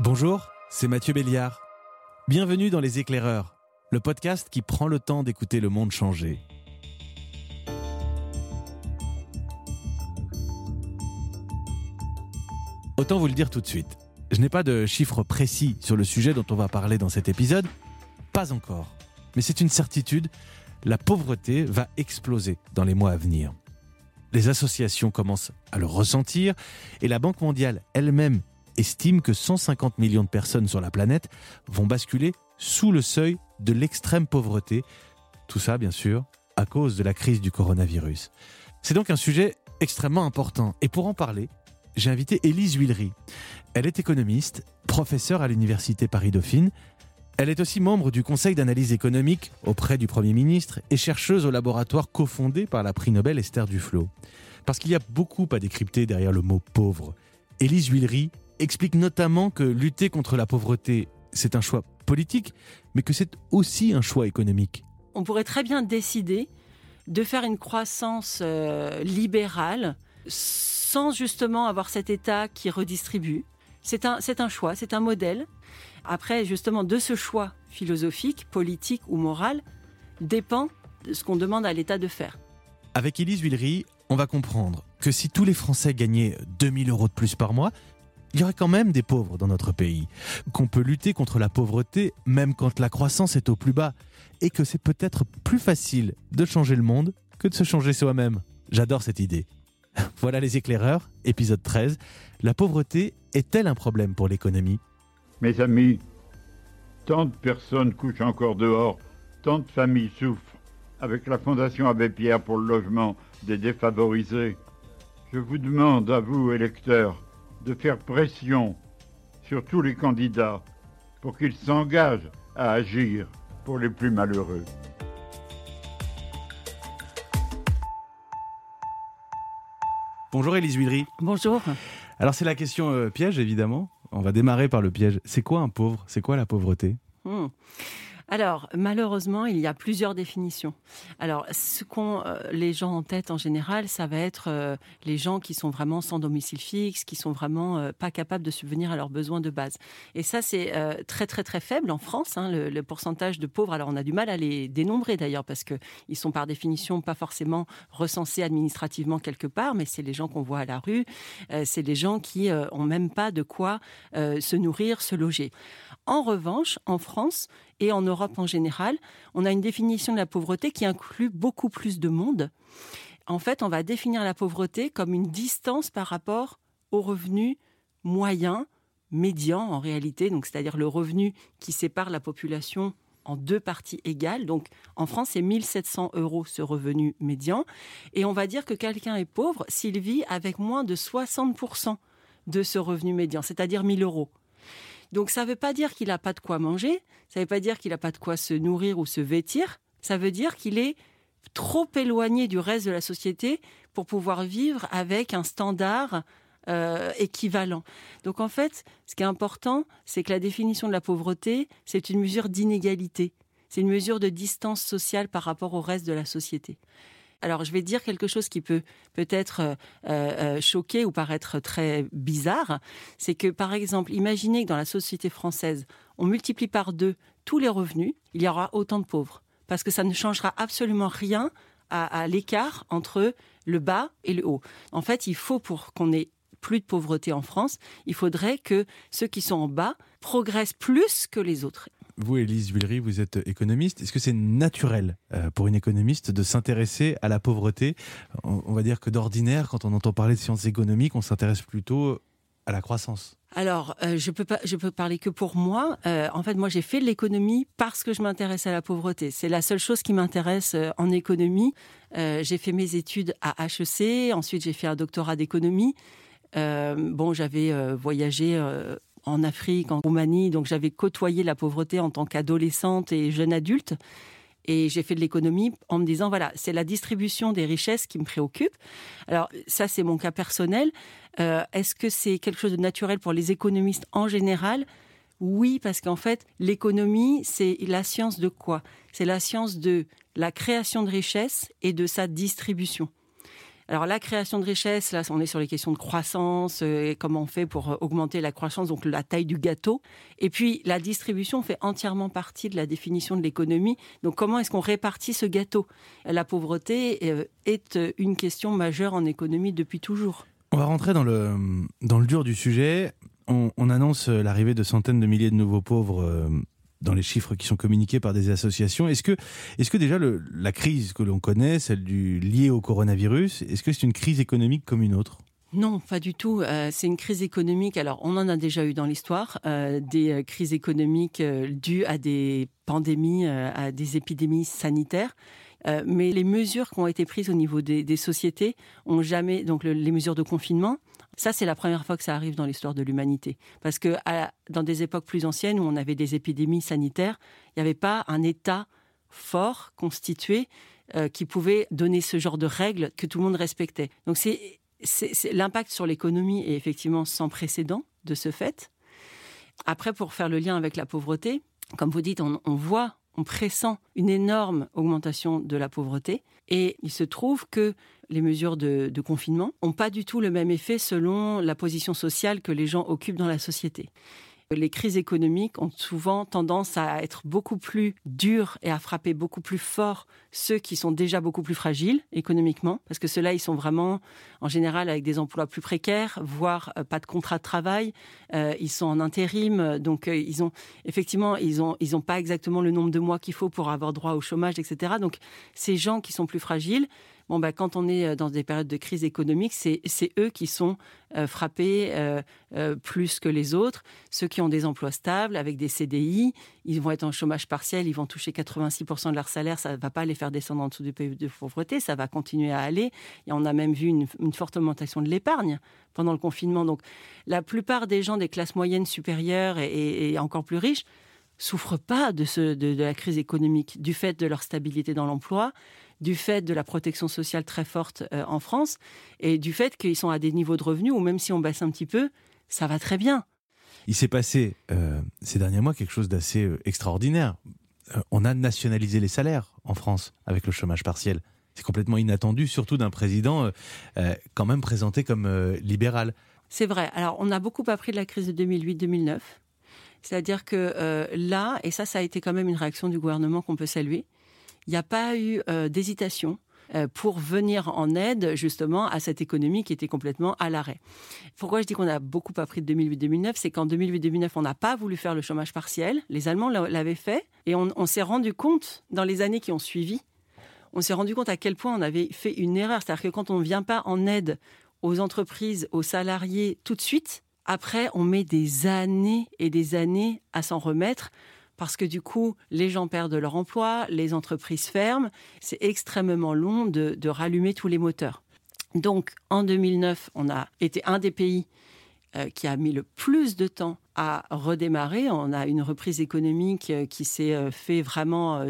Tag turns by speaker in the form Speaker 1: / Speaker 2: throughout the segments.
Speaker 1: Bonjour, c'est Mathieu Béliard. Bienvenue dans Les Éclaireurs, le podcast qui prend le temps d'écouter le monde changer. Autant vous le dire tout de suite, je n'ai pas de chiffres précis sur le sujet dont on va parler dans cet épisode, pas encore. Mais c'est une certitude, la pauvreté va exploser dans les mois à venir. Les associations commencent à le ressentir et la Banque mondiale elle-même estime que 150 millions de personnes sur la planète vont basculer sous le seuil de l'extrême pauvreté. Tout ça, bien sûr, à cause de la crise du coronavirus. C'est donc un sujet extrêmement important. Et pour en parler, j'ai invité Élise Huillery. Elle est économiste, professeure à l'Université Paris-Dauphine. Elle est aussi membre du Conseil d'analyse économique auprès du Premier ministre et chercheuse au laboratoire cofondé par la prix Nobel Esther Duflo. Parce qu'il y a beaucoup à décrypter derrière le mot pauvre. Élise Huillery explique notamment que lutter contre la pauvreté, c'est un choix politique, mais que c'est aussi un choix économique.
Speaker 2: On pourrait très bien décider de faire une croissance euh, libérale sans justement avoir cet État qui redistribue. C'est un, c'est un choix, c'est un modèle. Après, justement, de ce choix philosophique, politique ou moral, dépend de ce qu'on demande à l'État de faire.
Speaker 1: Avec Élise Huillery, on va comprendre que si tous les Français gagnaient 2000 euros de plus par mois, il y aurait quand même des pauvres dans notre pays, qu'on peut lutter contre la pauvreté même quand la croissance est au plus bas, et que c'est peut-être plus facile de changer le monde que de se changer soi-même. J'adore cette idée. Voilà les éclaireurs, épisode 13. La pauvreté est-elle un problème pour l'économie?
Speaker 3: Mes amis, tant de personnes couchent encore dehors, tant de familles souffrent. Avec la Fondation Abbé Pierre pour le logement des défavorisés, je vous demande à vous, électeurs, de faire pression sur tous les candidats pour qu'ils s'engagent à agir pour les plus malheureux.
Speaker 1: Bonjour Élise Huillery.
Speaker 2: Bonjour.
Speaker 1: Alors c'est la question euh, piège évidemment. On va démarrer par le piège. C'est quoi un pauvre? C'est quoi la pauvreté?
Speaker 2: Hmm. Alors, malheureusement, il y a plusieurs définitions. Alors, ce qu'ont euh, les gens en tête en général, ça va être euh, les gens qui sont vraiment sans domicile fixe, qui sont vraiment euh, pas capables de subvenir à leurs besoins de base. Et ça, c'est très très très faible en France. hein, le, le pourcentage de pauvres. Alors, on a du mal à les dénombrer d'ailleurs parce que ils sont par définition pas forcément recensés administrativement quelque part, mais c'est les gens qu'on voit à la rue. C'est les gens qui ont même pas de quoi se nourrir, se loger. En revanche, en France et en Europe en général, on a une définition de la pauvreté qui inclut beaucoup plus de monde. En fait, on va définir la pauvreté comme une distance par rapport au revenu moyen, médian en réalité, donc c'est-à-dire le revenu qui sépare la population en deux parties égales. Donc en France, c'est 1700 euros ce revenu médian. Et on va dire que quelqu'un est pauvre s'il vit avec moins de 60% de ce revenu médian, c'est-à-dire 1000 euros. Donc ça ne veut pas dire qu'il n'a pas de quoi manger, ça ne veut pas dire qu'il n'a pas de quoi se nourrir ou se vêtir, ça veut dire qu'il est trop éloigné du reste de la société pour pouvoir vivre avec un standard euh, équivalent. Donc en fait, ce qui est important, c'est que la définition de la pauvreté, c'est une mesure d'inégalité, c'est une mesure de distance sociale par rapport au reste de la société. Alors, je vais dire quelque chose qui peut peut-être euh, euh, choquer ou paraître très bizarre. C'est que, par exemple, imaginez que dans la société française, on multiplie par deux tous les revenus, il y aura autant de pauvres. Parce que ça ne changera absolument rien à, à l'écart entre le bas et le haut. En fait, il faut, pour qu'on ait plus de pauvreté en France, il faudrait que ceux qui sont en bas progressent plus que les autres.
Speaker 1: Vous, Élise Huillery, vous êtes économiste. Est-ce que c'est naturel euh, pour une économiste de s'intéresser à la pauvreté? On, va dire que d'ordinaire, quand on entend parler de sciences économiques, on s'intéresse plutôt à la croissance.
Speaker 2: Alors, euh, je peux pas, je peux parler que pour moi. Euh, en fait, moi, j'ai fait de l'économie parce que je m'intéresse à la pauvreté. C'est la seule chose qui m'intéresse en économie. J'ai fait mes études à HEC. Ensuite, j'ai fait un doctorat d'économie. Bon, j'avais voyagé en Afrique, en Roumanie, donc j'avais côtoyé la pauvreté en tant qu'adolescente et jeune adulte. Et j'ai fait de l'économie en me disant, voilà, c'est la distribution des richesses qui me préoccupe. Alors, ça, c'est mon cas personnel. Euh, Est-ce que c'est quelque chose de naturel pour les économistes en général? Oui, parce qu'en fait, l'économie, c'est la science de quoi? C'est la science de la création de richesses et de sa distribution. Alors la création de richesse, là on est sur les questions de croissance, euh, et comment on fait pour euh, augmenter la croissance, donc la taille du gâteau. Et puis la distribution fait entièrement partie de la définition de l'économie. Donc comment est-ce qu'on répartit ce gâteau? La pauvreté euh, est une question majeure en économie depuis toujours.
Speaker 1: On va rentrer dans le, dans le dur du sujet. On, on annonce l'arrivée de centaines de milliers de nouveaux pauvres dans les chiffres qui sont communiqués par des associations. Est-ce que, est-ce que déjà la crise que l'on connaît, celle du, liée au coronavirus, est-ce que c'est une crise économique comme une autre?
Speaker 2: Non, pas du tout. Euh, c'est une crise économique. Alors, on en a déjà eu dans l'histoire euh, des euh, crises économiques dues à des pandémies, à des épidémies sanitaires. Mais les mesures qui ont été prises au niveau des, sociétés ont jamais, donc le, les mesures de confinement, ça, c'est la première fois que ça arrive dans l'histoire de l'humanité. Parce que dans des époques plus anciennes où on avait des épidémies sanitaires, il n'y avait pas un État fort, constitué, euh, qui pouvait donner ce genre de règles que tout le monde respectait. Donc c'est l'impact sur l'économie est effectivement sans précédent de ce fait. Après, pour faire le lien avec la pauvreté, comme vous dites, on voit on pressent une énorme augmentation de la pauvreté et il se trouve que les mesures de, confinement n'ont pas du tout le même effet selon la position sociale que les gens occupent dans la société les crises économiques ont souvent tendance à être beaucoup plus dures et à frapper beaucoup plus fort ceux qui sont déjà beaucoup plus fragiles économiquement, parce que ceux-là, ils sont vraiment, en général, avec des emplois plus précaires, voire euh, pas de contrat de travail. Euh, ils sont en intérim, donc euh, ils ont effectivement, ils ont, ils ont pas exactement le nombre de mois qu'il faut pour avoir droit au chômage, etc. Donc ces gens qui sont plus fragiles, bon, bah, quand on est euh, dans des périodes de crise économique, c'est eux qui sont euh, frappés euh, plus que les autres. Ceux qui ont des emplois stables avec des CDI, ils vont être en chômage partiel, ils vont toucher 86% de leur salaire, ça ne va pas les faire descendre en dessous du pays de pauvreté, ça va continuer à aller. Et on a même vu une, forte augmentation de l'épargne pendant le confinement. Donc la plupart des gens des classes moyennes supérieures et, encore plus riches souffrent pas de, ce, de la crise économique du fait de leur stabilité dans l'emploi, du fait de la protection sociale très forte euh, en France et du fait qu'ils sont à des niveaux de revenus où même si on baisse un petit peu, ça va très bien.
Speaker 1: Il s'est passé euh, ces derniers mois quelque chose d'assez euh, extraordinaire. Euh, on a nationalisé les salaires en France avec le chômage partiel. C'est complètement inattendu, surtout d'un président quand même présenté comme libéral.
Speaker 2: C'est vrai. Alors, on a beaucoup appris de la crise de 2008-2009. C'est-à-dire que là, et ça, ça a été quand même une réaction du gouvernement qu'on peut saluer, il n'y a pas eu euh, d'hésitation euh, pour venir en aide justement à cette économie qui était complètement à l'arrêt. Pourquoi je dis qu'on a beaucoup appris de 2008-2009 C'est qu'en 2008-2009, on n'a pas voulu faire le chômage partiel. Les Allemands l'avaient fait et on, on s'est rendu compte dans les années qui ont suivi, on s'est rendu compte à quel point on avait fait une erreur. C'est-à-dire que quand on ne vient pas en aide aux entreprises, aux salariés tout de suite, après on met des années et des années à s'en remettre parce que du coup, les gens perdent leur emploi, les entreprises ferment. C'est extrêmement long de, rallumer tous les moteurs. Donc, en 2009, on a été un des pays euh, qui a mis le plus de temps à redémarrer. On a une reprise économique euh, qui s'est euh, fait vraiment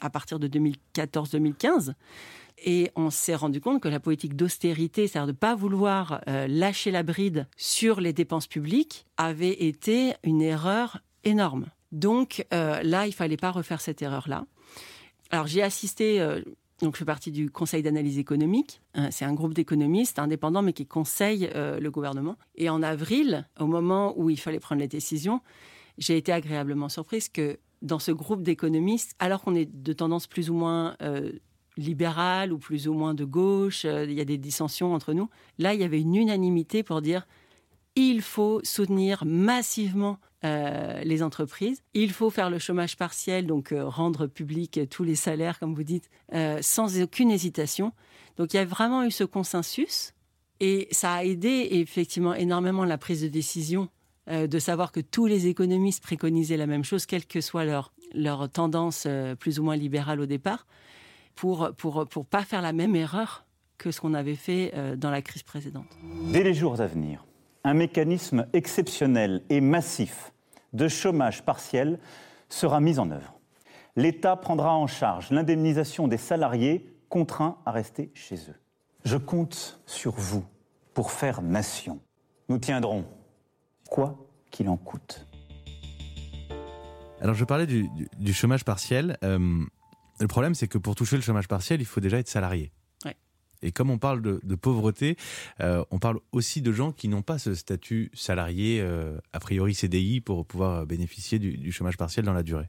Speaker 2: à partir de 2014-2015. Et on s'est rendu compte que la politique d'austérité, c'est-à-dire de ne pas vouloir lâcher la bride sur les dépenses publiques, avait été une erreur énorme. Donc euh, là, il fallait pas refaire cette erreur-là. Alors j'ai assisté, euh, donc je fais partie du Conseil d'analyse économique. Euh, c'est un groupe d'économistes indépendants, mais qui conseille euh, le gouvernement. Et en avril, au moment où il fallait prendre les décisions, j'ai été agréablement surprise que dans ce groupe d'économistes, alors qu'on est de tendance plus ou moins libérale ou plus ou moins de gauche, il y a des dissensions entre nous, là, il y avait une unanimité pour dire il faut soutenir massivement euh, les entreprises. Il faut faire le chômage partiel, donc euh, rendre public tous les salaires, comme vous dites, euh, sans aucune hésitation. Donc il y a vraiment eu ce consensus et ça a aidé effectivement énormément la prise de décision euh, de savoir que tous les économistes préconisaient la même chose, quelle que soit leur, leur tendance euh, plus ou moins libérale au départ, pour pour pour pas faire la même erreur que ce qu'on avait fait euh, dans la crise précédente.
Speaker 4: Dès les jours à venir, un mécanisme exceptionnel et massif de chômage partiel sera mis en œuvre. L'État prendra en charge l'indemnisation des salariés contraints à rester chez eux. Je compte sur vous pour faire nation. Nous tiendrons, quoi qu'il en coûte.
Speaker 1: Alors je parlais du chômage partiel. Euh, le problème, c'est que pour toucher le chômage partiel, il faut déjà être salarié. Et comme on parle de, pauvreté, euh, on parle aussi de gens qui n'ont pas ce statut salarié, euh, a priori CDI, pour pouvoir bénéficier du, chômage partiel dans la durée.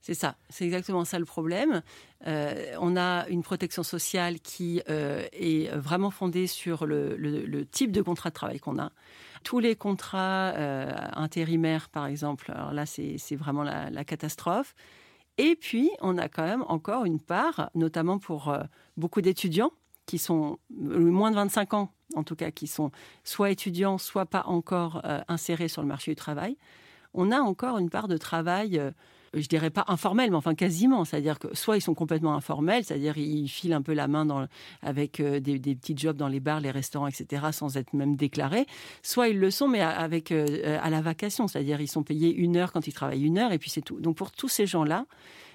Speaker 2: C'est ça, c'est exactement ça le problème. Euh, on a une protection sociale qui est vraiment fondée sur le, type de contrat de travail qu'on a. Tous les contrats intérimaires, par exemple, alors là c'est vraiment la, catastrophe. Et puis, on a quand même encore une part, notamment pour beaucoup d'étudiants, qui sont euh, moins de 25 ans, en tout cas, qui sont soit étudiants, soit pas encore euh, insérés sur le marché du travail, on a encore une part de travail, euh, je dirais pas informel, mais enfin quasiment. C'est-à-dire que soit ils sont complètement informels, c'est-à-dire ils filent un peu la main avec des, petits jobs dans les bars, les restaurants, etc., sans être même déclarés, soit ils le sont, mais avec à la vacation, c'est-à-dire ils sont payés une heure quand ils travaillent une heure, et puis c'est tout. Donc pour tous ces gens-là,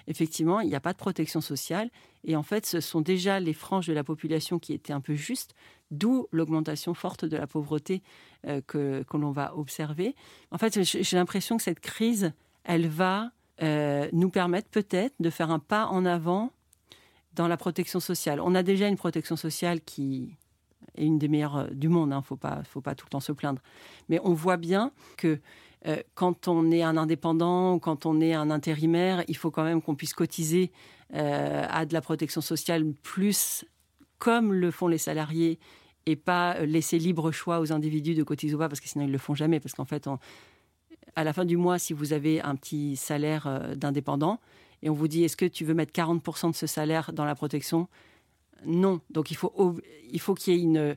Speaker 2: effectivement, il n'y a pas de protection sociale. Et en fait, ce sont déjà les franges de la population qui étaient un peu justes, d'où l'augmentation forte de la pauvreté euh, que, l'on va observer. En fait, j'ai l'impression que cette crise, elle va euh, nous permettre peut-être de faire un pas en avant dans la protection sociale. On a déjà une protection sociale qui est une des meilleures euh, du monde, il hein, ne faut pas, tout le temps se plaindre. Mais on voit bien que euh, quand on est un indépendant ou quand on est un intérimaire, il faut quand même qu'on puisse cotiser à de la protection sociale plus comme le font les salariés et pas laisser libre choix aux individus de cotiser ou pas parce que sinon ils le font jamais parce qu'en fait à la fin du mois si vous avez un petit salaire euh, d'indépendant et on vous dit est-ce que tu veux mettre 40% de ce salaire dans la protection? Non donc il faut il faut qu'il y ait une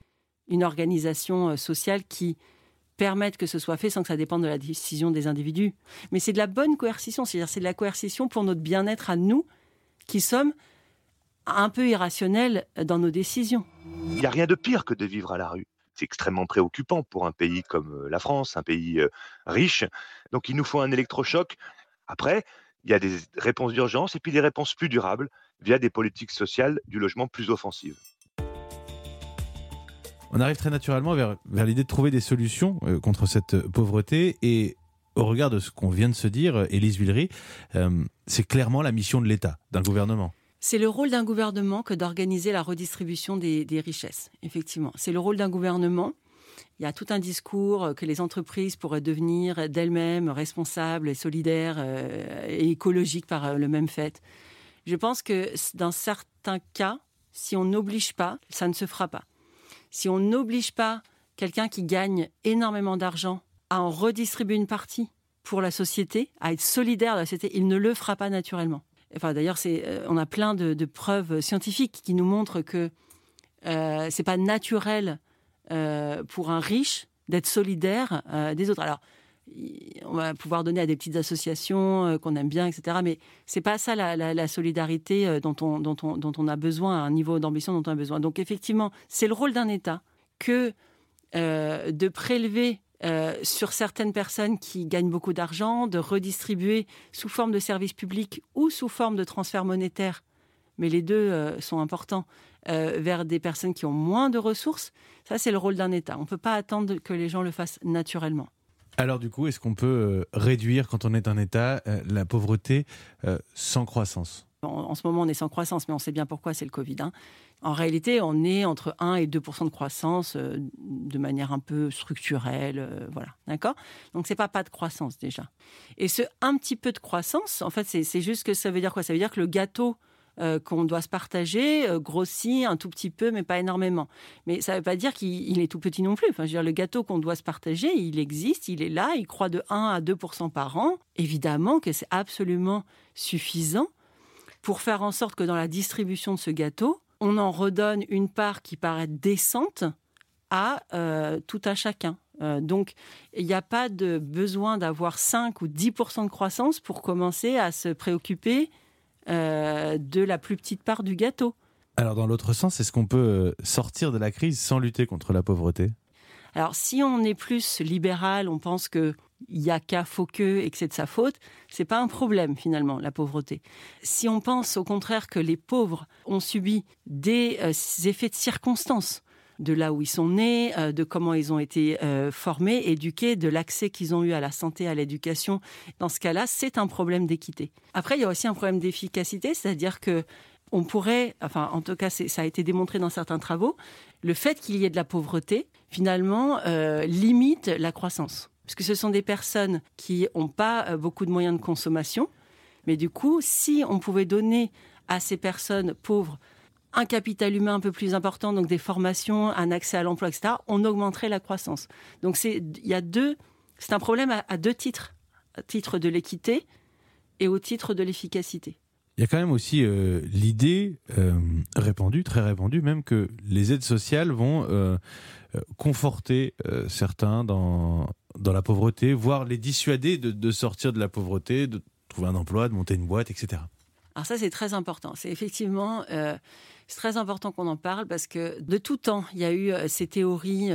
Speaker 2: une organisation sociale qui permettre que ce soit fait sans que ça dépende de la décision des individus. Mais c'est de la bonne coercition, c'est-à-dire c'est de la coercition pour notre bien-être à nous, qui sommes un peu irrationnels dans nos décisions.
Speaker 5: Il n'y a rien de pire que de vivre à la rue. Extrêmement préoccupant pour un pays comme la France, un pays riche. Donc il nous faut un électrochoc. Après, il y a des réponses d'urgence et puis des réponses plus durables via des politiques sociales du logement plus offensives
Speaker 1: on arrive très naturellement vers, l'idée de trouver des solutions contre cette pauvreté et au regard de ce qu'on vient de se dire, Élise Villery, c'est clairement la mission de l'État, d'un gouvernement.
Speaker 2: C'est le rôle d'un gouvernement que d'organiser la redistribution des, richesses, effectivement. C'est le rôle d'un gouvernement. Il y a tout un discours que les entreprises pourraient devenir d'elles-mêmes responsables et solidaires et écologiques par le même fait. Je pense que dans certains cas, si on n'oblige pas, ça ne se fera pas si on n'oblige pas quelqu'un qui gagne énormément d'argent à en redistribuer une partie pour la société, à être solidaire de la société, il ne le fera pas naturellement. D'ailleurs, euh, on a plein de, preuves scientifiques qui nous montrent que euh, c'est pas naturel euh, pour un riche d'être solidaire euh, des autres. Alors, on va pouvoir donner à des petites associations qu'on aime bien, etc. Mais c'est pas ça la, solidarité dont on, dont, on, dont on a besoin, un niveau d'ambition dont on a besoin. Donc effectivement, c'est le rôle d'un État que de prélever sur certaines personnes qui gagnent beaucoup d'argent, de redistribuer sous forme de services publics ou sous forme de transferts monétaires, mais les deux sont importants, vers des personnes qui ont moins de ressources. Ça, c'est le rôle d'un État. On ne peut pas attendre que les gens le fassent naturellement.
Speaker 1: Alors du coup, est-ce qu'on peut euh, réduire, quand on est un État, euh, la pauvreté euh, sans croissance?
Speaker 2: En, ce moment, on est sans croissance, mais on sait bien pourquoi, c'est le Covid. Hein. En réalité, on est entre 1 et 2% de croissance de manière un peu structurelle. voilà, d'accord? Donc, c'est pas pas de croissance déjà. Et ce un petit peu de croissance, en fait, c'est juste que ça veut dire quoi? Ça veut dire que le gâteau euh, qu'on doit se partager euh, grossit un tout petit peu, mais pas énormément. Mais ça ne veut pas dire qu'il est tout petit non plus. Enfin, je veux dire, le gâteau qu'on doit se partager, il existe, il est là, il croît de 1 à 2% par an. Évidemment que c'est absolument suffisant pour faire en sorte que dans la distribution de ce gâteau, on en redonne une part qui paraît décente à euh, tout à chacun. donc, il n'y a pas de besoin d'avoir 5 ou 10% de croissance pour commencer à se préoccuper euh, de la plus petite part du gâteau.
Speaker 1: Alors dans l'autre sens, est-ce qu'on peut euh, sortir de la crise sans lutter contre la pauvreté?
Speaker 2: Alors, si on est plus libéral, on pense qu'il n'y a qu'à faut que et que c'est de sa faute, c'est pas un problème finalement la pauvreté. Si on pense au contraire que les pauvres ont subi des euh, effets de circonstances, de là où ils sont nés, euh, de comment ils ont été euh, formés, éduqués, de l'accès qu'ils ont eu à la santé, à l'éducation. Dans ce cas-là, c'est un problème d'équité. Après, il y a aussi un problème d'efficacité, c'est-à-dire que on pourrait, enfin en tout cas ça a été démontré dans certains travaux, le fait qu'il y ait de la pauvreté, finalement, limite la croissance. Parce que ce sont des personnes qui n'ont pas euh, beaucoup de moyens de consommation. Mais du coup, si on pouvait donner à ces personnes pauvres un capital humain un peu plus important, donc des formations, un accès à l'emploi, etc., on augmenterait la croissance. Donc c'est, il y a deux, c'est un problème à, deux titres, au titre de l'équité et au titre de l'efficacité.
Speaker 1: Il y a quand même aussi euh, l'idée euh, répandue, très répandue même, que les aides sociales vont conforter certains dans, dans la pauvreté, voire les dissuader de, sortir de la pauvreté, de trouver un emploi, de monter une boîte, etc.
Speaker 2: Alors ça, c'est très important. C'est effectivement c'est très important qu'on en parle parce que de tout temps, il y a eu ces théories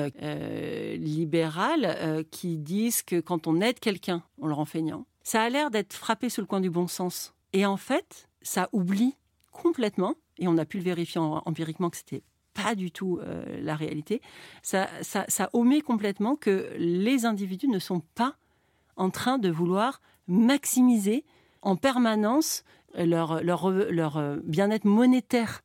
Speaker 2: libérales qui disent que quand on aide quelqu'un, on le rend feignant. Ça a l'air d'être frappé sous le coin du bon sens. Et en fait, ça oublie complètement, et on a pu le vérifier empiriquement que c'était pas du tout euh, la réalité, ça, ça, omet complètement que les individus ne sont pas en train de vouloir maximiser en permanence leur, leur, leur euh, bien-être monétaire.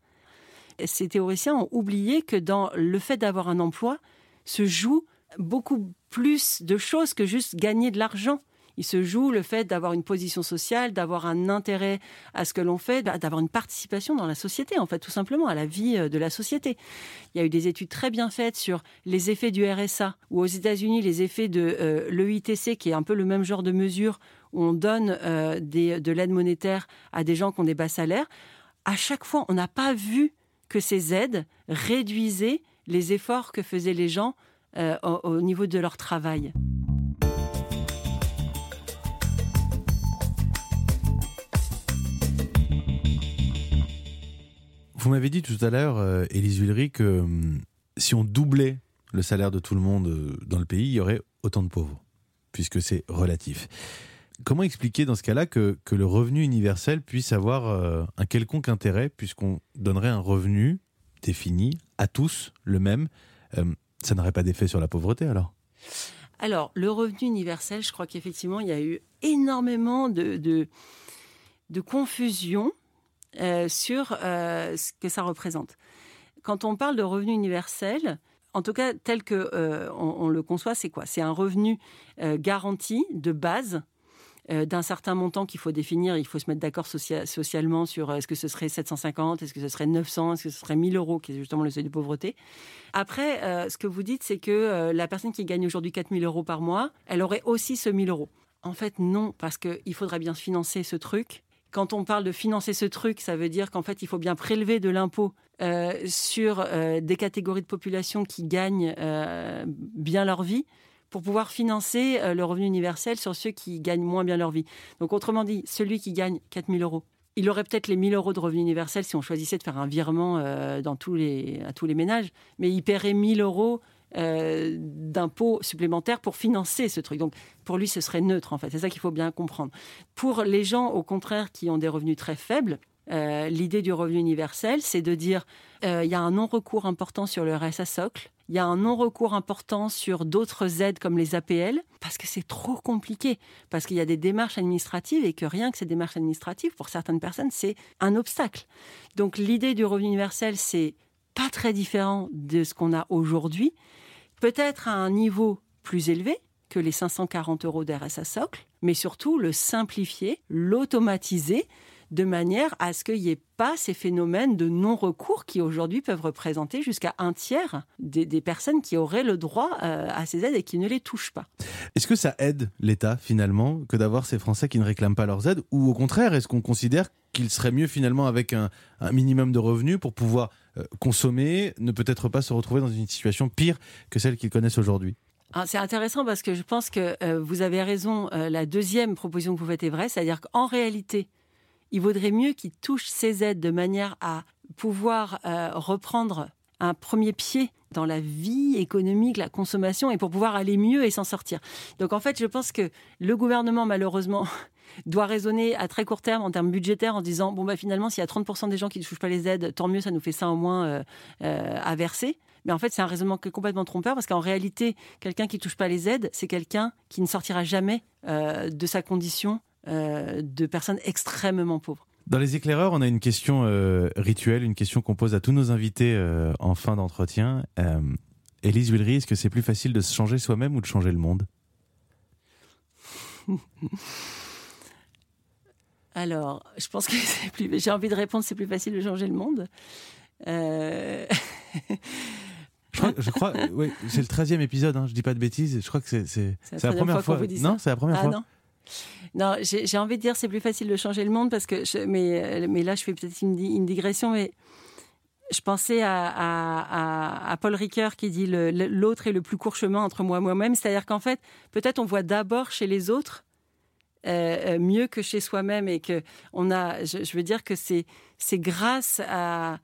Speaker 2: Ces théoriciens ont oublié que dans le fait d'avoir un emploi se joue beaucoup plus de choses que juste gagner de l'argent il se joue le fait d'avoir une position sociale, d'avoir un intérêt à ce que l'on fait, d'avoir une participation dans la société, en fait, tout simplement, à la vie euh, de la société. Il y a eu des études très bien faites sur les effets du RSA, ou aux États-Unis, les effets de euh, l'EITC, qui est un peu le même genre de mesure, où on donne euh, de l'aide monétaire à des gens qui ont des bas salaires. À chaque fois, on n'a pas vu que ces aides réduisaient les efforts que faisaient les gens au niveau de leur travail.
Speaker 1: Vous m'avez dit tout à l'heure, euh, Élise que hum, si on doublait le salaire de tout le monde euh, dans le pays, il y aurait autant de pauvres, puisque c'est relatif. Comment expliquer dans ce cas-là que, le revenu universel puisse avoir euh, un quelconque intérêt, puisqu'on donnerait un revenu défini à tous, le même Ça n'aurait pas d'effet sur la pauvreté alors?
Speaker 2: Alors, le revenu universel, je crois qu'effectivement, il y a eu énormément de, de confusion euh, sur euh, ce que ça représente. Quand on parle de revenu universel, en tout cas tel que euh, on, le conçoit, c'est quoi? C'est un revenu garanti de base d'un certain montant qu'il faut définir. Il faut se mettre d'accord socialement sur est-ce que ce serait 750, est-ce que ce serait 900, est-ce que ce serait 1000 euros, qui est justement le seuil de pauvreté. Après, ce que vous dites, c'est que la personne qui gagne aujourd'hui 4000 euros par mois, elle aurait aussi ce 1000 euros. En fait, non, parce qu'il faudrait bien financer ce truc quand on parle de financer ce truc, ça veut dire qu'en fait, il faut bien prélever de l'impôt euh, sur euh, des catégories de population qui gagnent euh, bien leur vie pour pouvoir financer le revenu universel sur ceux qui gagnent moins bien leur vie. Donc, autrement dit, celui qui gagne 4 000 euros, il aurait peut-être les 1000 euros de revenu universel si on choisissait de faire un virement dans tous les, à tous les ménages, mais il paierait 1000 euros euh, d'impôts supplémentaires pour financer ce truc. Donc pour lui, ce serait neutre en fait. C'est ça qu'il faut bien comprendre. Pour les gens, au contraire, qui ont des revenus très faibles, euh, l'idée du revenu universel, c'est de dire euh, il y a un non-recours important sur le RSA socle, il y a un non-recours important sur d'autres aides comme les APL, parce que c'est trop compliqué, parce qu'il y a des démarches administratives et que rien que ces démarches administratives, pour certaines personnes, c'est un obstacle. Donc l'idée du revenu universel, c'est pas très différent de ce qu'on a aujourd'hui peut-être à un niveau plus élevé que les 540 euros d'RSA socle, mais surtout le simplifier, l'automatiser de manière à ce qu'il n'y ait pas ces phénomènes de non-recours qui aujourd'hui peuvent représenter jusqu'à un tiers des, personnes qui auraient le droit euh, à ces aides et qui ne les touchent pas.
Speaker 1: Est-ce que ça aide l'État finalement que d'avoir ces Français qui ne réclament pas leurs aides? Ou au contraire est-ce qu'on considère qu'il serait mieux finalement avec un, minimum de revenus pour pouvoir consommer, ne peut-être pas se retrouver dans une situation pire que celle qu'ils connaissent aujourd'hui
Speaker 2: ah, c'est intéressant parce que je pense que euh, vous avez raison. la deuxième proposition que vous faites est vraie, c'est-à-dire qu'en réalité, il vaudrait mieux qu'ils touchent ces aides de manière à pouvoir euh, reprendre un premier pied dans la vie économique, la consommation, et pour pouvoir aller mieux et s'en sortir. Donc en fait, je pense que le gouvernement, malheureusement, doit raisonner à très court terme en termes budgétaires en disant, bon, bah, finalement, s'il y a 30% des gens qui ne touchent pas les aides, tant mieux, ça nous fait ça au moins euh, euh, à verser. Mais en fait, c'est un raisonnement complètement trompeur parce qu'en réalité, quelqu'un qui ne touche pas les aides, c'est quelqu'un qui ne sortira jamais de sa condition euh, de personnes extrêmement pauvres.
Speaker 1: Dans les éclaireurs, on a une question euh, rituelle, une question qu'on pose à tous nos invités euh, en fin d'entretien. Euh, Élise Villery, est-ce que c'est plus facile de se changer soi-même ou de changer le monde?
Speaker 2: Alors, je pense que c'est plus. J'ai envie de répondre, c'est plus facile de changer le monde.
Speaker 1: Je crois, je crois oui, c'est le 13e épisode, hein, je dis pas de bêtises, je crois que c'est c'est-
Speaker 2: C'est la
Speaker 1: c'est la première
Speaker 2: fois
Speaker 1: fois. non, c'est la première
Speaker 2: ah
Speaker 1: fois.
Speaker 2: non. Non, j'ai envie de dire c'est plus facile de changer le monde parce que mais mais là je fais peut-être une, di- une digression mais je pensais à, Paul Ricoeur qui dit l'autre est le plus court chemin entre moi et moi-même, c'est-à-dire qu'en fait peut-être on voit d'abord chez les autres euh, euh, mieux que chez soi-même et que on a je, veux dire que c'est c'est grâce à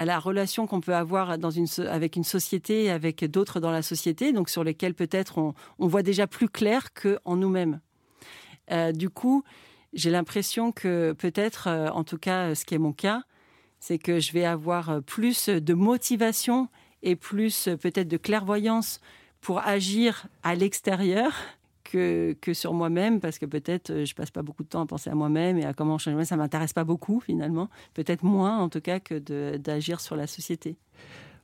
Speaker 2: la relation qu'on peut avoir dans une, avec une société, avec d'autres dans la société, donc sur lesquels peut-être on, on voit déjà plus clair qu'en nous-mêmes. Euh, du coup, j'ai l'impression que peut-être, euh, en tout cas, euh, ce qui est mon cas, c'est que je vais avoir plus de motivation et plus peut-être de clairvoyance pour agir à l'extérieur que, que sur moi-même, parce que peut-être je passe pas beaucoup de temps à penser à moi-même et à comment changer. Ça m'intéresse pas beaucoup finalement, peut-être moins en tout cas que d'agir sur la société.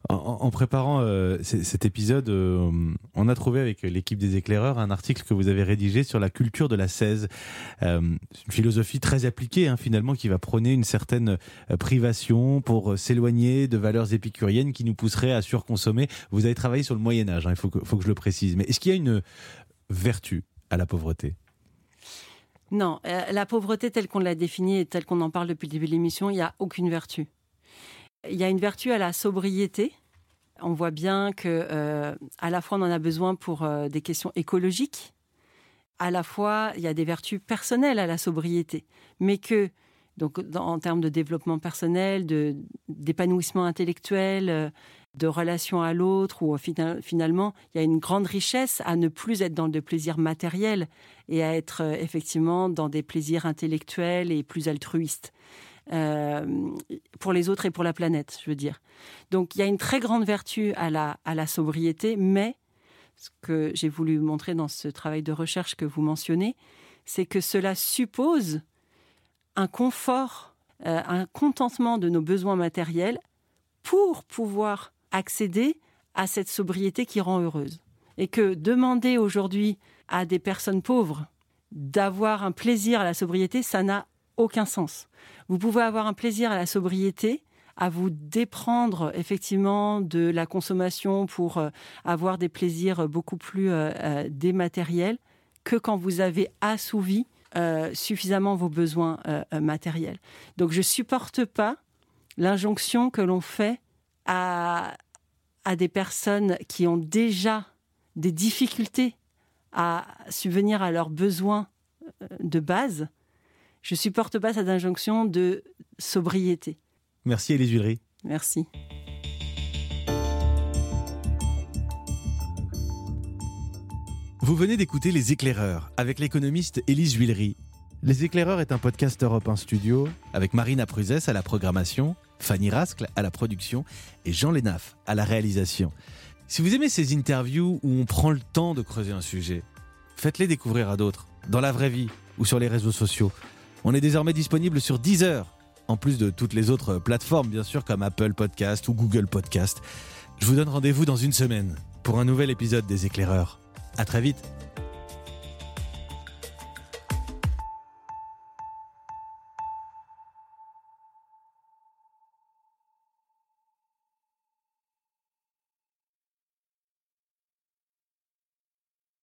Speaker 1: En, préparant euh, cet épisode, euh, on a trouvé avec l'équipe des éclaireurs un article que vous avez rédigé sur la culture de la 16. Euh, une philosophie très appliquée hein, finalement qui va prôner une certaine euh, privation pour s'éloigner de valeurs épicuriennes qui nous pousseraient à surconsommer. Vous avez travaillé sur le Moyen Âge, hein, il faut que, faut que je le précise. Mais est-ce qu'il y a une vertu à la pauvreté?
Speaker 2: Non, la pauvreté telle qu'on l'a définie et telle qu'on en parle depuis le début de l'émission, il n'y a aucune vertu. Il y a une vertu à la sobriété. On voit bien que euh, à la fois on en a besoin pour euh, des questions écologiques, à la fois il y a des vertus personnelles à la sobriété, mais que donc en termes de développement personnel, d'épanouissement intellectuel, euh, de relation à l'autre, ou fina- finalement il y a une grande richesse à ne plus être dans le plaisir matériel et à être effectivement dans des plaisirs intellectuels et plus altruistes euh, pour les autres et pour la planète, je veux dire. Donc il y a une très grande vertu à la, sobriété, mais ce que j'ai voulu montrer dans ce travail de recherche que vous mentionnez, c'est que cela suppose un confort, euh, un contentement de nos besoins matériels pour pouvoir accéder à cette sobriété qui rend heureuse. Et que demander aujourd'hui à des personnes pauvres d'avoir un plaisir à la sobriété, ça n'a aucun sens. Vous pouvez avoir un plaisir à la sobriété, à vous déprendre effectivement de la consommation pour euh, avoir des plaisirs beaucoup plus euh, euh, dématériels que quand vous avez assouvi suffisamment vos besoins matériels. Donc je supporte pas l'injonction que l'on fait à, à des personnes qui ont déjà des difficultés à subvenir à leurs besoins de base. Je supporte pas cette injonction de sobriété.
Speaker 1: Merci Élise Villery.
Speaker 2: Merci.
Speaker 1: Vous venez d'écouter Les Éclaireurs avec l'économiste Élise Villery. Les Éclaireurs est un podcast Europe 1 Studio avec Marina Pruzès à la programmation, Fanny Rascle à la production et Jean Lénaf à la réalisation. Si vous aimez ces interviews où on prend le temps de creuser un sujet, faites-les découvrir à d'autres, dans la vraie vie ou sur les réseaux sociaux. On est désormais disponible sur Deezer, en plus de toutes les autres plateformes bien sûr comme Apple Podcast ou Google Podcast. Je vous donne rendez-vous dans une semaine pour un nouvel épisode des Éclaireurs. À très vite.